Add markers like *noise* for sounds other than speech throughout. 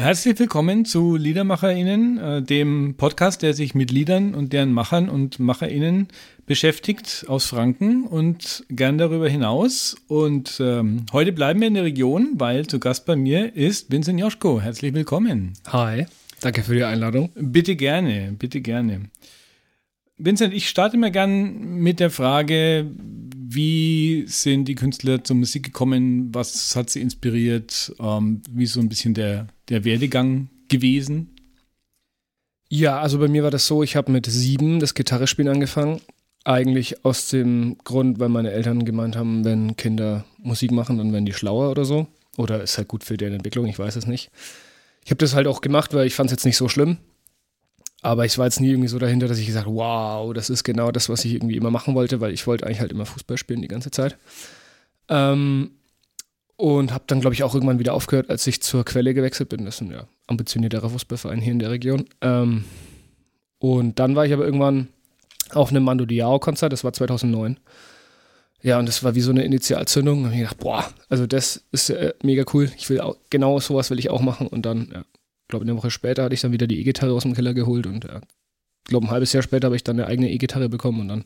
Herzlich willkommen zu LiedermacherInnen, äh, dem Podcast, der sich mit Liedern und deren Machern und MacherInnen beschäftigt aus Franken und gern darüber hinaus. Und ähm, heute bleiben wir in der Region, weil zu Gast bei mir ist Vincent Joschko. Herzlich willkommen. Hi, danke für die Einladung. Bitte gerne, bitte gerne. Vincent, ich starte mal gern mit der Frage, wie sind die Künstler zur Musik gekommen? Was hat sie inspiriert? Ähm, wie so ein bisschen der, der Werdegang gewesen? Ja, also bei mir war das so, ich habe mit sieben das Gitarrespielen angefangen. Eigentlich aus dem Grund, weil meine Eltern gemeint haben, wenn Kinder Musik machen, dann werden die schlauer oder so. Oder ist halt gut für deren Entwicklung, ich weiß es nicht. Ich habe das halt auch gemacht, weil ich fand es jetzt nicht so schlimm. Aber ich war jetzt nie irgendwie so dahinter, dass ich gesagt habe, wow, das ist genau das, was ich irgendwie immer machen wollte, weil ich wollte eigentlich halt immer Fußball spielen die ganze Zeit. Ähm, und habe dann, glaube ich, auch irgendwann wieder aufgehört, als ich zur Quelle gewechselt bin. Das ist ein ja, ambitionierterer Fußballverein hier in der Region. Ähm, und dann war ich aber irgendwann auf einem Mando Diao-Konzert, das war 2009. Ja, und das war wie so eine Initialzündung. Habe ich gedacht, boah, also das ist äh, mega cool. Ich will auch, genau sowas will ich auch machen. Und dann ja, glaube, eine Woche später hatte ich dann wieder die E-Gitarre aus dem Keller geholt und ja, glaube, ein halbes Jahr später habe ich dann eine eigene E-Gitarre bekommen und dann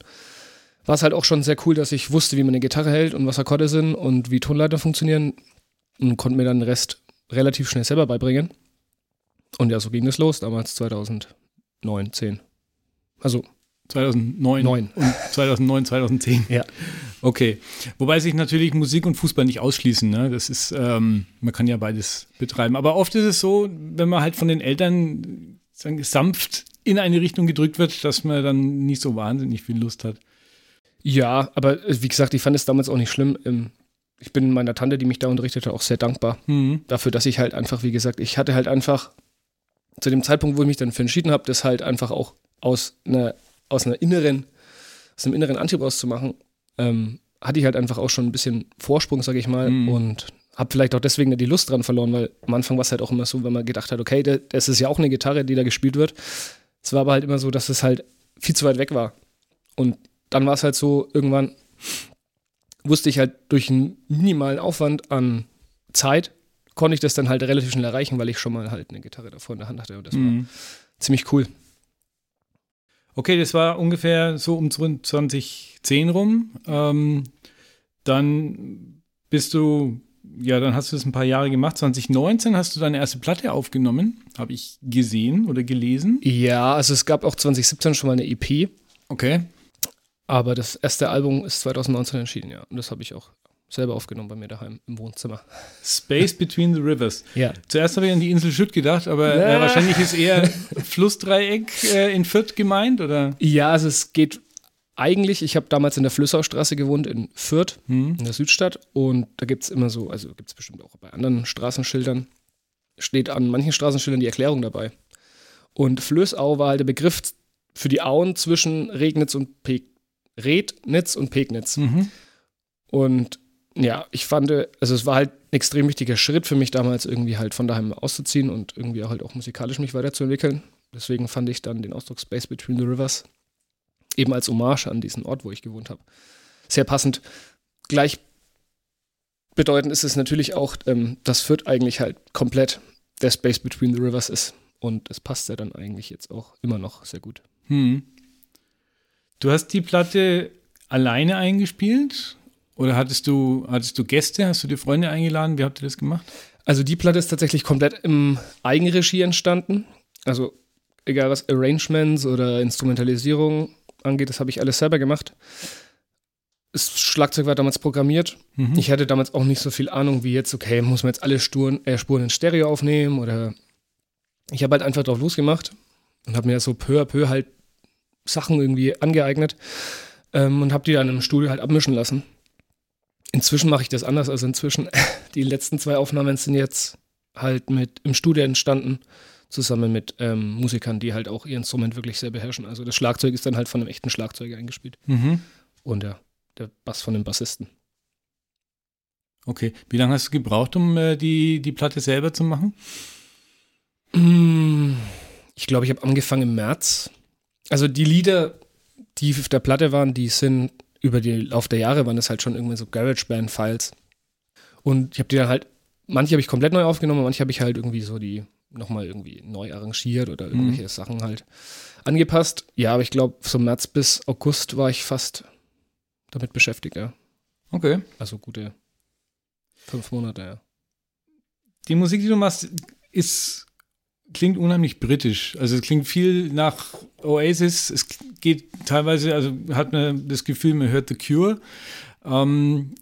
war es halt auch schon sehr cool, dass ich wusste, wie man eine Gitarre hält und was Akkorde sind und wie Tonleiter funktionieren und konnte mir dann den Rest relativ schnell selber beibringen. Und ja, so ging es los, damals 2009, 10. Also 2009 9. und 2009, 2010. Ja. Okay. Wobei sich natürlich Musik und Fußball nicht ausschließen. Ne? Das ist, ähm, man kann ja beides betreiben. Aber oft ist es so, wenn man halt von den Eltern sagen, sanft in eine Richtung gedrückt wird, dass man dann nicht so wahnsinnig viel Lust hat. Ja, aber äh, wie gesagt, ich fand es damals auch nicht schlimm. Ähm, ich bin meiner Tante, die mich da unterrichtete, auch sehr dankbar Mhm. dafür, dass ich halt einfach, wie gesagt, ich hatte halt einfach zu dem Zeitpunkt, wo ich mich dann für entschieden habe, das halt einfach auch aus einer, aus einer inneren, aus einem inneren Antrieb auszumachen, ähm, hatte ich halt einfach auch schon ein bisschen Vorsprung, sage ich mal, Mhm. und habe vielleicht auch deswegen die Lust dran verloren, weil am Anfang war es halt auch immer so, wenn man gedacht hat, okay, da- das ist ja auch eine Gitarre, die da gespielt wird. Es war aber halt immer so, dass es halt viel zu weit weg war. Und dann war es halt so, irgendwann wusste ich halt durch einen minimalen Aufwand an Zeit, konnte ich das dann halt relativ schnell erreichen, weil ich schon mal halt eine Gitarre davor in der Hand hatte und das war Mhm. ziemlich cool. Okay, das war ungefähr so um 2010 rum. Ähm, dann bist du, ja, dann hast du das ein paar Jahre gemacht. 2019 hast du deine erste Platte aufgenommen, habe ich gesehen oder gelesen. Ja, also es gab auch 2017 schon mal eine EP, Okay. Aber das erste Album ist 2019 entschieden, ja. Und das habe ich auch selber aufgenommen bei mir daheim im Wohnzimmer. Space Between the Rivers. Ja. Zuerst habe ich an die Insel Schütt gedacht, aber Ja. äh, wahrscheinlich ist eher *laughs* Flussdreieck äh, in Fürth gemeint, oder? Ja, also es geht eigentlich, ich habe damals in der Flüssaustraße gewohnt in Fürth, Hm. in der Südstadt. Und da gibt es immer so, also gibt es bestimmt auch bei anderen Straßenschildern, steht an manchen Straßenschildern die Erklärung dabei. Und Flößau war halt der Begriff für die Auen zwischen Regnitz und Peg Rednitz und Pegnitz. Mhm. Und ja, ich fand, also es war halt ein extrem wichtiger Schritt für mich damals, irgendwie halt von daheim auszuziehen und irgendwie halt auch musikalisch mich weiterzuentwickeln. Deswegen fand ich dann den Ausdruck Space Between the Rivers eben als Hommage an diesen Ort, wo ich gewohnt habe, sehr passend. Gleich bedeutend ist es natürlich auch, ähm, dass Fürth eigentlich halt komplett der Space Between the Rivers ist. Und es passt ja dann eigentlich jetzt auch immer noch sehr gut. Hm. Du hast die Platte alleine eingespielt? Oder hattest du, hattest du Gäste? Hast du dir Freunde eingeladen? Wie habt ihr das gemacht? Also die Platte ist tatsächlich komplett im Eigenregie entstanden. Also egal was Arrangements oder Instrumentalisierung angeht, das habe ich alles selber gemacht. Das Schlagzeug war damals programmiert. Mhm. Ich hatte damals auch nicht so viel Ahnung wie jetzt, okay, muss man jetzt alle Spuren, äh, Spuren in Stereo aufnehmen oder ich habe halt einfach drauf losgemacht und habe mir so peu à peu halt Sachen irgendwie angeeignet ähm, und habe die dann im Studio halt abmischen lassen. Inzwischen mache ich das anders, also inzwischen *laughs* die letzten zwei Aufnahmen sind jetzt halt mit im Studio entstanden, zusammen mit ähm, Musikern, die halt auch ihr Instrument wirklich sehr beherrschen. Also das Schlagzeug ist dann halt von einem echten Schlagzeuger eingespielt Mhm. und der, der Bass von dem Bassisten. Okay. Wie lange hast du gebraucht, um äh, die, die Platte selber zu machen? Mm, Ich glaube, ich habe angefangen im März. Also die Lieder, die auf der Platte waren, die sind über den Lauf der Jahre waren das halt schon irgendwie so GarageBand-Files. Und ich habe die dann halt, manche habe ich komplett neu aufgenommen, manche habe ich halt irgendwie so die nochmal irgendwie neu arrangiert oder irgendwelche mhm. Sachen halt angepasst. Ja, aber ich glaube, so März bis August war ich fast damit beschäftigt, ja. Okay. Also gute fünf Monate, ja. Die Musik, die du machst, ist klingt unheimlich britisch. Also es klingt viel nach Oasis. Es geht teilweise, also hat man das Gefühl, man hört The Cure. Ähm,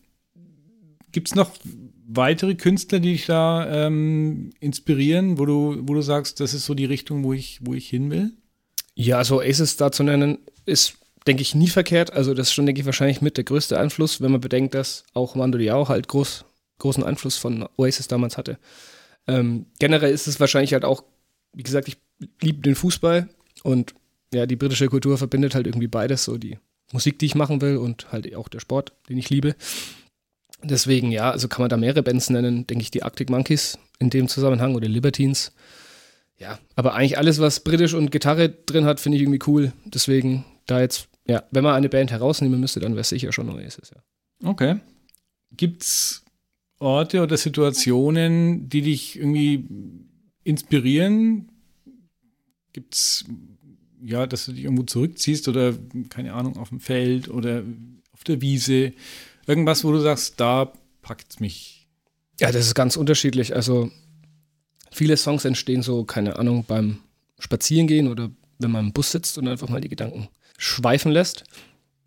Gibt es noch weitere Künstler, die dich da ähm, inspirieren, wo du, wo du sagst, das ist so die Richtung, wo ich, wo ich hin will? Ja, also Oasis da zu nennen, ist, denke ich, nie verkehrt. Also das ist schon, denke ich, wahrscheinlich mit der größte Einfluss, wenn man bedenkt, dass auch Mando Diao halt groß, großen Einfluss von Oasis damals hatte. Ähm, generell ist es wahrscheinlich halt auch, wie gesagt, ich liebe den Fußball und ja, die britische Kultur verbindet halt irgendwie beides, so die Musik, die ich machen will und halt auch der Sport, den ich liebe. Deswegen, ja, also kann man da mehrere Bands nennen, denke ich, die Arctic Monkeys in dem Zusammenhang oder Libertines. Ja, aber eigentlich alles, was britisch und Gitarre drin hat, finde ich irgendwie cool. Deswegen, da jetzt, ja, wenn man eine Band herausnehmen müsste, dann wäre es sicher schon Oasis, ja. Okay. Gibt's Orte oder Situationen, die dich irgendwie inspirieren? Gibt's ja, dass du dich irgendwo zurückziehst oder keine Ahnung, auf dem Feld oder auf der Wiese? Irgendwas, wo du sagst, da packt es mich. Ja, das ist ganz unterschiedlich. Also viele Songs entstehen so, keine Ahnung, beim Spazierengehen oder wenn man im Bus sitzt und einfach mal die Gedanken schweifen lässt.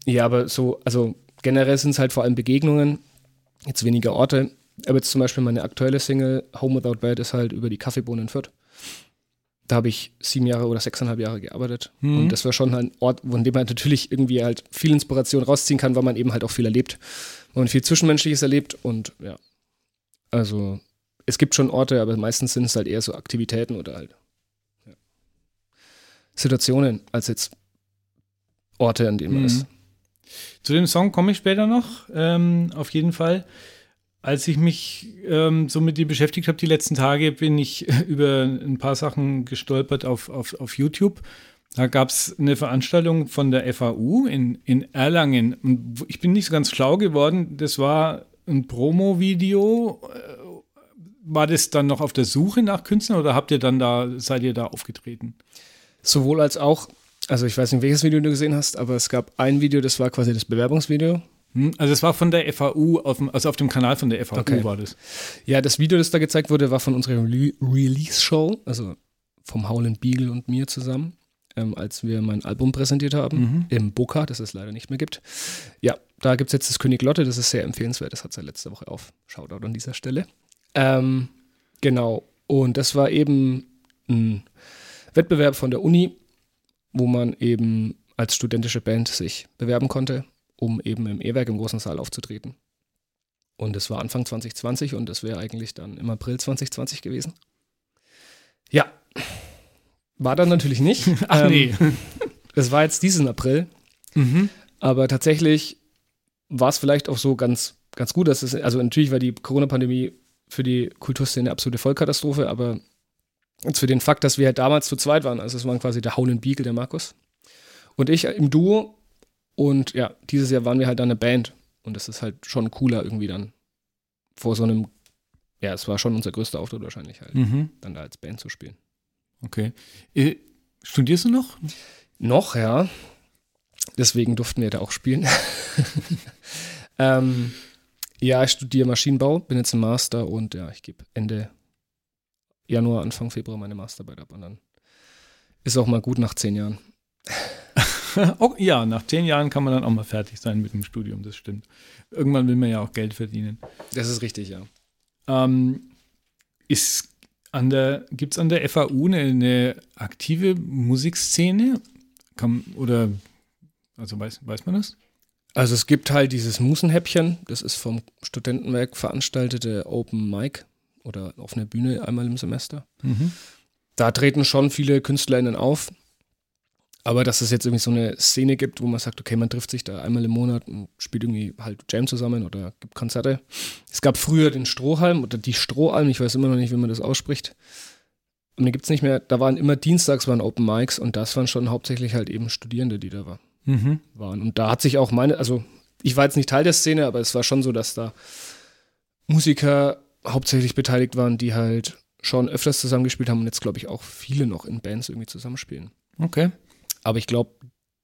Ja, aber so, also generell sind es halt vor allem Begegnungen, jetzt weniger Orte. Aber jetzt zum Beispiel meine aktuelle Single Home Without Bed ist halt über die Kaffeebohnen in Fürth. Da habe ich sieben Jahre oder sechseinhalb Jahre gearbeitet. Mhm. Und das war schon ein Ort, von dem man natürlich irgendwie halt viel Inspiration rausziehen kann, weil man eben halt auch viel erlebt. Weil man viel Zwischenmenschliches erlebt und ja. Also es gibt schon Orte, aber meistens sind es halt eher so Aktivitäten oder halt ja. Situationen als jetzt Orte, an denen man mhm. ist. Zu dem Song komme ich später noch, ähm, auf jeden Fall als ich mich ähm, so mit dir beschäftigt habe die letzten Tage, bin ich *laughs* über ein paar Sachen gestolpert auf, auf, auf YouTube. Da gab es eine Veranstaltung von der FAU in, in Erlangen. Und ich bin nicht so ganz schlau geworden. Das war ein Promo-Video. Äh, war das dann noch auf der Suche nach Künstlern oder habt ihr dann da, seid ihr da aufgetreten? Sowohl als auch. Also ich weiß nicht, welches Video du gesehen hast, aber es gab ein Video, das war quasi das Bewerbungsvideo also es war von der FAU, auf dem, also auf dem Kanal von der FAU okay. war das. Ja, das Video, das da gezeigt wurde, war von unserer Re Release-Show, also vom Howland Beagle und mir zusammen, ähm, als wir mein Album präsentiert haben, mhm. im Boca, das es leider nicht mehr gibt. Ja, da gibt es jetzt das König Lotte, das ist sehr empfehlenswert, das hat seit letzter Woche auf. Shoutout an dieser Stelle. Ähm, genau, und das war eben ein Wettbewerb von der Uni, wo man eben als studentische Band sich bewerben konnte um eben im E-Werk im großen Saal aufzutreten. Und es war Anfang 2020 und es wäre eigentlich dann im April 2020 gewesen. Ja, war dann natürlich nicht. *laughs* Ach nee. Es war jetzt diesen April. Mhm. Aber tatsächlich war es vielleicht auch so ganz, ganz gut, dass es, also natürlich war die Corona-Pandemie für die Kulturszene eine absolute Vollkatastrophe, aber für den Fakt, dass wir halt damals zu zweit waren, also es waren quasi der Howland Beagle, der Markus, und ich im Duo und ja, dieses Jahr waren wir halt dann eine Band. Und das ist halt schon cooler irgendwie dann vor so einem, ja, es war schon unser größter Auftritt wahrscheinlich halt, mhm. dann da als Band zu spielen. Okay. Äh, studierst du noch? Noch, ja. Deswegen durften wir da auch spielen. *laughs* ähm, ja, ich studiere Maschinenbau, bin jetzt im Master und ja, ich gebe Ende Januar, Anfang Februar meine Masterarbeit ab und dann ist auch mal gut nach zehn Jahren. *laughs* oh, ja, nach zehn Jahren kann man dann auch mal fertig sein mit dem Studium, das stimmt. Irgendwann will man ja auch Geld verdienen. Das ist richtig, ja. Ähm, ist an der, gibt es an der FAU eine, eine aktive Musikszene? Kann, oder, also weiß, weiß man das? Also es gibt halt dieses Musenhäppchen, das ist vom Studentenwerk veranstaltete Open Mic oder auf einer Bühne einmal im Semester. Mhm. Da treten schon viele KünstlerInnen auf. Aber dass es jetzt irgendwie so eine Szene gibt, wo man sagt, okay, man trifft sich da einmal im Monat und spielt irgendwie halt Jam zusammen oder gibt Konzerte. Es gab früher den Strohhalm oder die Strohalm, ich weiß immer noch nicht, wie man das ausspricht. Und den gibt es nicht mehr. Da waren immer dienstags waren Open Mics und das waren schon hauptsächlich halt eben Studierende, die da war, mhm. waren. Und da hat sich auch meine, also ich war jetzt nicht Teil der Szene, aber es war schon so, dass da Musiker hauptsächlich beteiligt waren, die halt schon öfters zusammengespielt haben und jetzt, glaube ich, auch viele noch in Bands irgendwie zusammenspielen. Okay. Aber ich glaube,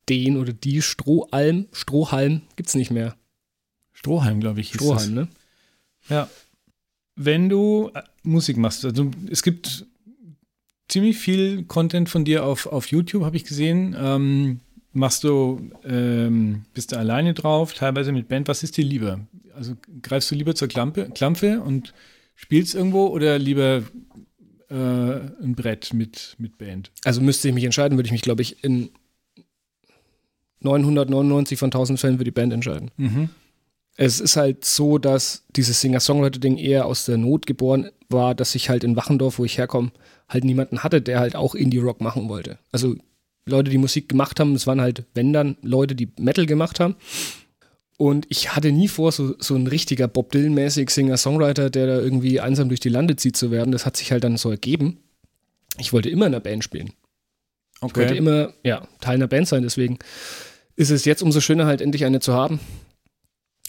den oder die Strohalm, Strohhalm gibt es nicht mehr. Strohhalm, glaube ich. hieß Strohhalm, das. ne? Ja. Wenn du äh, Musik machst, also es gibt ziemlich viel Content von dir auf, auf YouTube, habe ich gesehen. Ähm, machst du, ähm, bist du alleine drauf, teilweise mit Band. Was ist dir lieber? Also greifst du lieber zur Klampe, Klampfe und spielst irgendwo oder lieber äh, ein Brett mit, mit Band? Also müsste ich mich entscheiden, würde ich mich, glaube ich, in 999 von 1000 Fällen für die Band entscheiden. Mhm. Es ist halt so, dass dieses Singer-Songwriter-Ding eher aus der Not geboren war, dass ich halt in Wachendorf, wo ich herkomme, halt niemanden hatte, der halt auch Indie-Rock machen wollte. Also Leute, die Musik gemacht haben, es waren halt, wenn dann, Leute, die Metal gemacht haben. Und ich hatte nie vor, so, so ein richtiger Bob Dylan-mäßig Singer-Songwriter, der da irgendwie einsam durch die Lande zieht zu werden. Das hat sich halt dann so ergeben. Ich wollte immer in einer Band spielen. Ich wollte immer, ja, Teil einer Band sein. Deswegen ist es jetzt umso schöner, halt endlich eine zu haben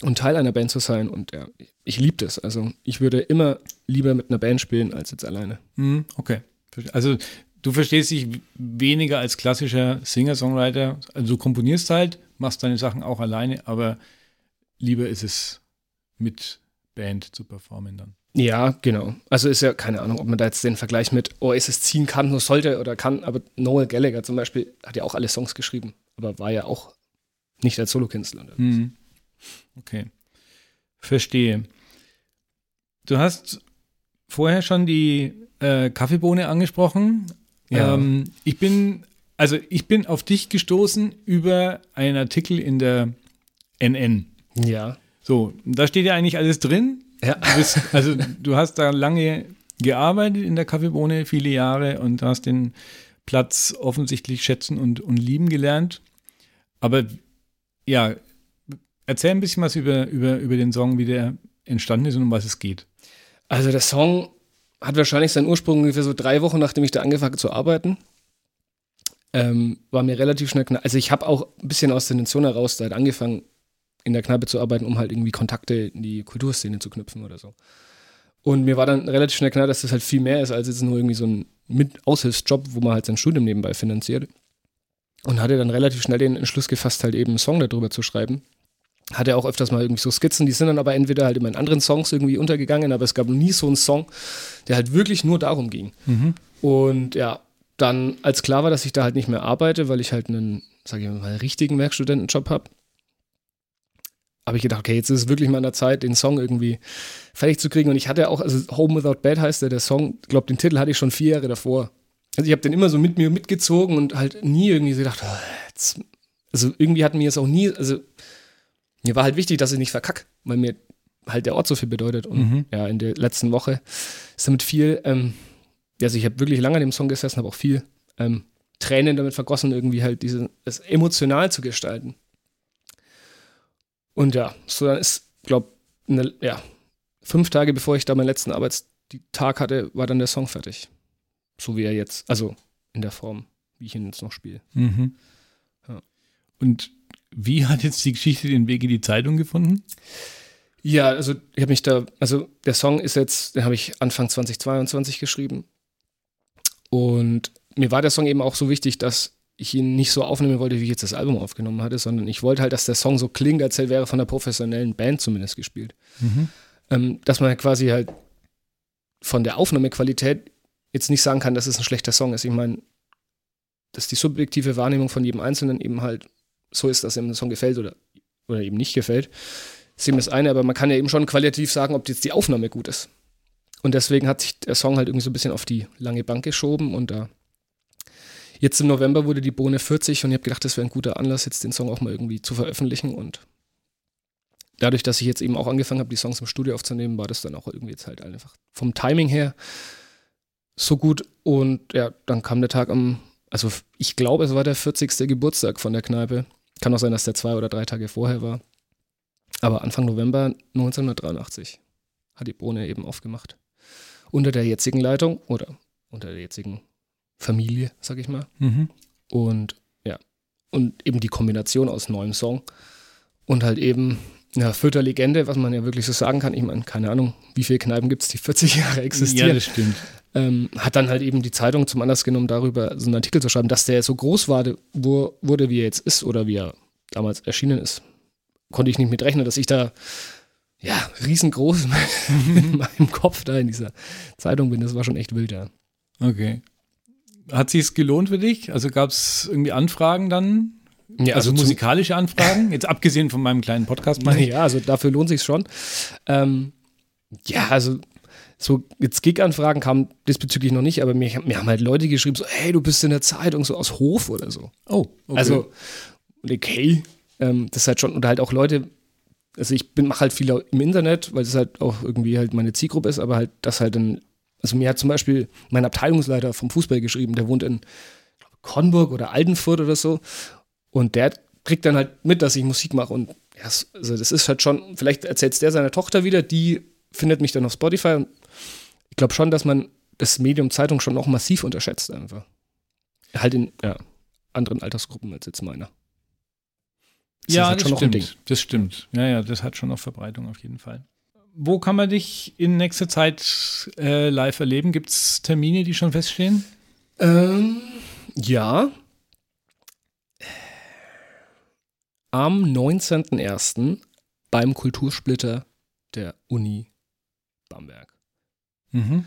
und Teil einer Band zu sein. Und ja, ich liebe das. Also ich würde immer lieber mit einer Band spielen als jetzt alleine. Mhm, okay. Also du verstehst dich weniger als klassischer Singer-Songwriter. Also du komponierst halt, machst deine Sachen auch alleine, aber lieber ist es mit Band zu performen dann. Ja, genau. Also ist ja keine Ahnung, ob man da jetzt den Vergleich mit Oasis ziehen kann, nur sollte oder kann, aber Noel Gallagher zum Beispiel hat ja auch alle Songs geschrieben, aber war ja auch nicht als Solokünstler unterwegs. Mhm. Okay. Verstehe. Du hast vorher schon die äh, Kaffeebohne angesprochen. Ja. Ähm, ich bin, also ich bin auf dich gestoßen über einen Artikel in der NN. Ja. So, da steht ja eigentlich alles drin. Ja. Du bist, also du hast da lange gearbeitet in der Kaffeebohne, viele Jahre und hast den Platz offensichtlich schätzen und, und lieben gelernt. Aber ja, erzähl ein bisschen was über, über, über den Song, wie der entstanden ist und um was es geht. Also der Song hat wahrscheinlich seinen Ursprung ungefähr so drei Wochen, nachdem ich da angefangen zu arbeiten. Ähm, war mir relativ schnell klar. Also ich habe auch ein bisschen aus der Intention heraus da halt angefangen, in der Kneipe zu arbeiten, um halt irgendwie Kontakte in die Kulturszene zu knüpfen oder so. Und mir war dann relativ schnell klar, dass das halt viel mehr ist als jetzt nur irgendwie so ein Mit Aushilfsjob, wo man halt sein Studium nebenbei finanziert. Und hatte dann relativ schnell den Entschluss gefasst, halt eben einen Song darüber zu schreiben. Hatte auch öfters mal irgendwie so Skizzen, die sind dann aber entweder halt immer in anderen Songs irgendwie untergegangen, aber es gab nie so einen Song, der halt wirklich nur darum ging. Und ja, dann, als klar war, dass ich da halt nicht mehr arbeite, weil ich halt einen, sag ich mal, richtigen Werkstudentenjob habe, habe ich gedacht, okay, jetzt ist es wirklich mal an der Zeit, den Song irgendwie fertig zu kriegen. Und ich hatte auch, also Home Without Bad heißt der, der Song, ich glaube, den Titel hatte ich schon vier Jahre davor. Also ich habe den immer so mit mir mitgezogen und halt nie irgendwie so gedacht, oh, jetzt, also irgendwie hat mir es auch nie, also mir war halt wichtig, dass ich nicht verkack, weil mir halt der Ort so viel bedeutet. Und Mhm. ja, in der letzten Woche ist damit viel, ähm, also ich habe wirklich lange an dem Song gesessen, habe auch viel ähm, Tränen damit vergossen, irgendwie halt diese, es emotional zu gestalten. Und ja, so dann ist, glaube ja, fünf Tage bevor ich da meinen letzten Arbeitstag hatte, war dann der Song fertig. So wie er jetzt, also in der Form, wie ich ihn jetzt noch spiele. Mhm. Ja. Und wie hat jetzt die Geschichte den Weg in die Zeitung gefunden? Ja, also ich habe mich da, also der Song ist jetzt, den habe ich Anfang 2022 geschrieben. Und mir war der Song eben auch so wichtig, dass ich ihn nicht so aufnehmen wollte, wie ich jetzt das Album aufgenommen hatte, sondern ich wollte halt, dass der Song so klingt, als wäre von einer professionellen Band zumindest gespielt. Ähm, dass man quasi halt von der Aufnahmequalität jetzt nicht sagen kann, dass es ein schlechter Song ist. Ich meine, dass die subjektive Wahrnehmung von jedem Einzelnen eben halt so ist, dass ihm der Song gefällt oder, oder eben nicht gefällt, ist eben das eine, aber man kann ja eben schon qualitativ sagen, ob jetzt die Aufnahme gut ist. Und deswegen hat sich der Song halt irgendwie so ein bisschen auf die lange Bank geschoben und da jetzt im November wurde die Bohne 40 und ich habe gedacht, das wäre ein guter Anlass, jetzt den Song auch mal irgendwie zu veröffentlichen und dadurch, dass ich jetzt eben auch angefangen habe, die Songs im Studio aufzunehmen, war das dann auch irgendwie jetzt halt einfach vom Timing her so gut und ja, dann kam der Tag am, also ich glaube, es war der 40. Geburtstag von der Kneipe. Kann auch sein, dass der zwei oder drei Tage vorher war. Aber Anfang November 1983 hat die Bohne eben aufgemacht. Unter der jetzigen Leitung oder unter der jetzigen Familie, sag ich mal. Mhm. Und ja, und eben die Kombination aus neuem Song und halt eben ja, Fürther Legende, was man ja wirklich so sagen kann. Ich meine, keine Ahnung, wie viele Kneipen gibt es, die *laughs* 40 Jahre Ja, existieren. das stimmt. ähm, hat dann halt eben die Zeitung zum Anlass genommen, darüber so einen Artikel zu schreiben, dass der so groß war, wo, wurde, wie er jetzt ist oder wie er damals erschienen ist. Konnte ich nicht mit rechnen, dass ich da ja, riesengroß *laughs* in meinem Kopf da in dieser Zeitung bin. Das war schon echt wild, ja. Okay. Hat sich gelohnt für dich? Also gab es irgendwie Anfragen dann? Ja, also, also musikalische Anfragen, jetzt abgesehen von meinem kleinen Podcast. Meine ja, also dafür lohnt sich schon. Ähm, ja, also so jetzt Gig-Anfragen kamen diesbezüglich noch nicht, aber mir, mir, haben halt Leute geschrieben, so, hey, du bist in der Zeitung, so aus Hof oder so. Oh, okay. Also, okay, ähm, das ist halt schon, oder halt auch Leute, also ich mache halt viel im Internet, weil das halt auch irgendwie halt meine Zielgruppe ist, aber halt das halt dann, also mir hat zum Beispiel mein Abteilungsleiter vom Fußball geschrieben, der wohnt in Konburg oder Altenfurt oder so und der kriegt dann halt mit, dass ich Musik mache und ja, also das ist halt schon, vielleicht erzählt es der seiner Tochter wieder, die findet mich dann auf Spotify und ich glaube schon, dass man das Medium Zeitung schon noch massiv unterschätzt einfach. Halt in ja, anderen Altersgruppen als jetzt meiner. Das ja, halt das stimmt. Das stimmt. Ja, ja, das hat schon noch Verbreitung auf jeden Fall. Wo kann man dich in nächster Zeit äh, live erleben? Gibt es Termine, die schon feststehen? Ähm, ja. Am 19.01. beim Kultursplitter der Uni Bamberg. Mhm.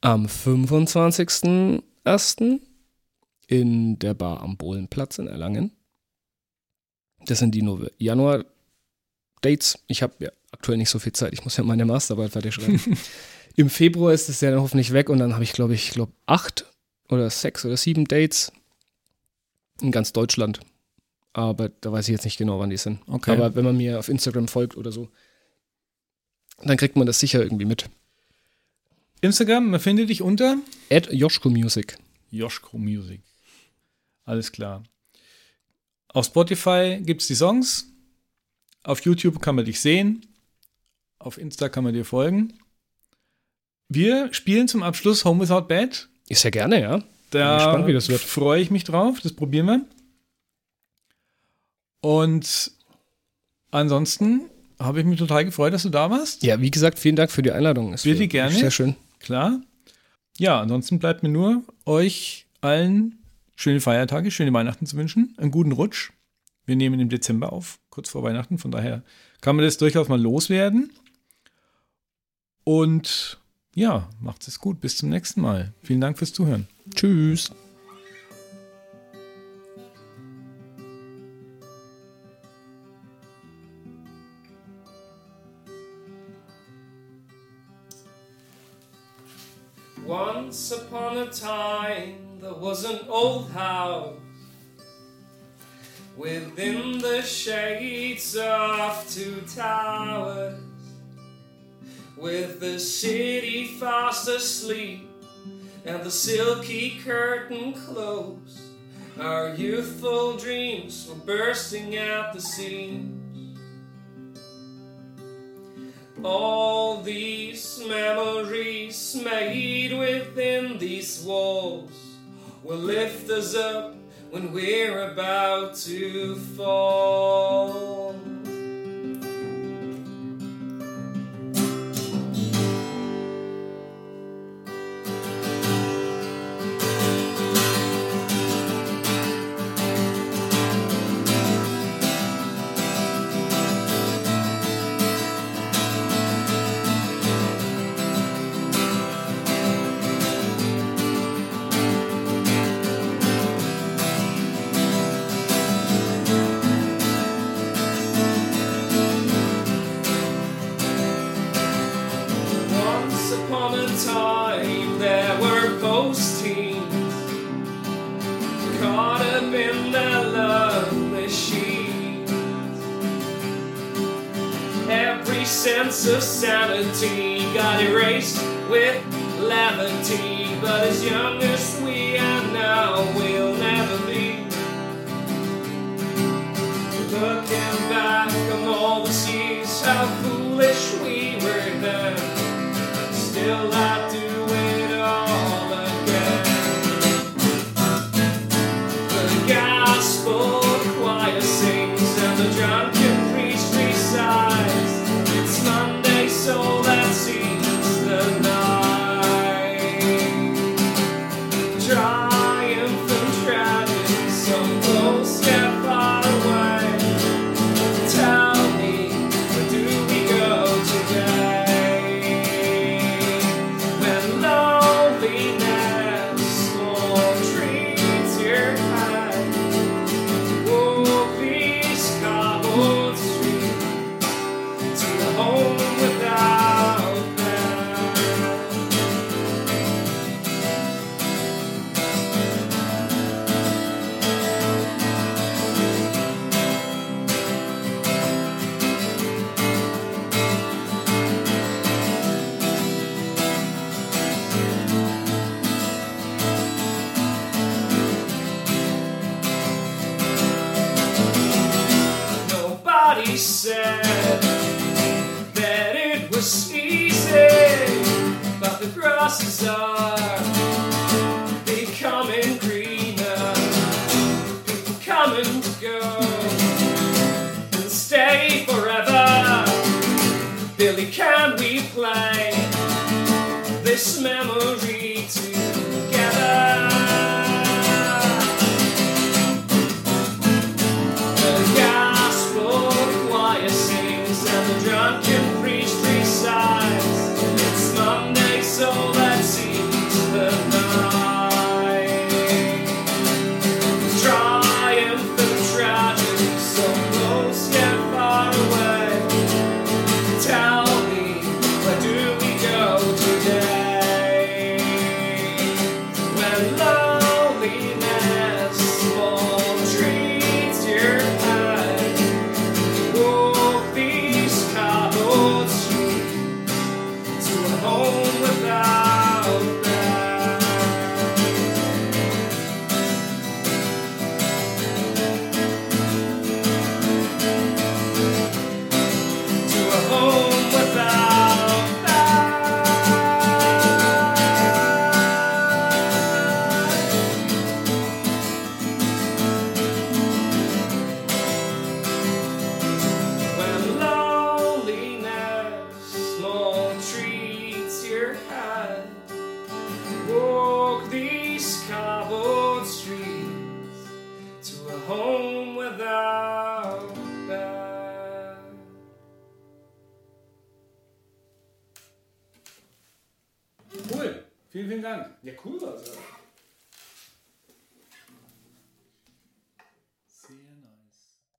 Am 25.01. in der Bar am Bohlenplatz in Erlangen. Das sind die Januar-Dates. Ich habe ja aktuell nicht so viel Zeit. Ich muss ja meine Masterarbeit fertig schreiben. *laughs* Im Februar ist es ja dann hoffentlich weg und dann habe ich, glaube ich, glaube acht oder sechs oder sieben Dates in ganz Deutschland. Aber da weiß ich jetzt nicht genau, wann die sind. Okay. Aber wenn man mir auf Instagram folgt oder so, dann kriegt man das sicher irgendwie mit. Instagram, man findet dich unter? At Joschko Music. Joschko Music. Alles klar. Auf Spotify gibt es die Songs. Auf YouTube kann man dich sehen. Auf Insta kann man dir folgen. Wir spielen zum Abschluss Home Without Bad. Ist ja gerne, ja. Da gespannt, wie das wird. freue ich mich drauf. Das probieren wir. Und ansonsten habe ich mich total gefreut, dass du da warst. Ja, wie gesagt, vielen Dank für die Einladung. Es Bitte gerne. Sehr schön. Klar. Ja, ansonsten bleibt mir nur euch allen schöne Feiertage, schöne Weihnachten zu wünschen, einen guten Rutsch. Wir nehmen im Dezember auf, kurz vor Weihnachten, von daher kann man das durchaus mal loswerden. Und ja, macht es gut. Bis zum nächsten Mal. Vielen Dank fürs Zuhören. Tschüss. Once upon a time there was an old house within the shades of two towers, with the city fast asleep and the silky curtain closed. Our youthful dreams were bursting at the seams. All these memories made within these walls will lift us up when we're about to fall. Sense of sanity got erased with levity. But as young as we are now, we'll never be. Looking back on all the seas, how foolish we were then. Still, I do said that it was easy, but the grasses are becoming greener. People come and go and stay forever. Billy, can we play this memory? Ja, cool also.